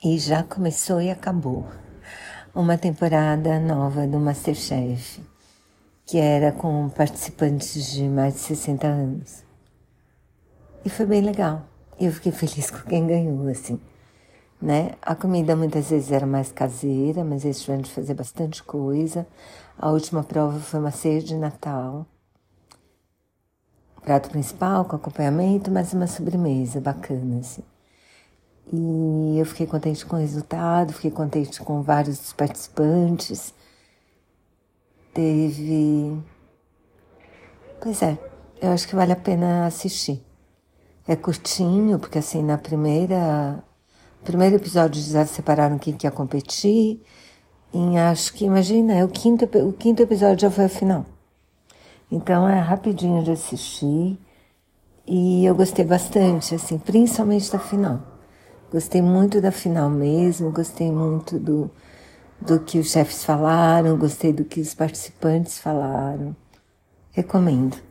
E já começou e acabou uma temporada nova do Masterchef, que era com participantes de mais de 60 anos. E foi bem legal. Eu fiquei feliz com quem ganhou, assim. Né? A comida muitas vezes era mais caseira, mas eles tiveram de fazer bastante coisa. A última prova foi uma ceia de Natal. Prato principal com acompanhamento, mas uma sobremesa bacana, assim. E eu fiquei contente com o resultado, fiquei contente com vários participantes. Teve. Pois é, eu acho que vale a pena assistir. É curtinho, porque assim, na primeira. Primeiro episódio já separaram quem que ia competir. E acho que, imagina, é o quinto, o quinto episódio já foi a final. Então é rapidinho de assistir. E eu gostei bastante, assim, principalmente da final. Gostei muito da final mesmo, gostei muito do, do que os chefes falaram, gostei do que os participantes falaram. Recomendo.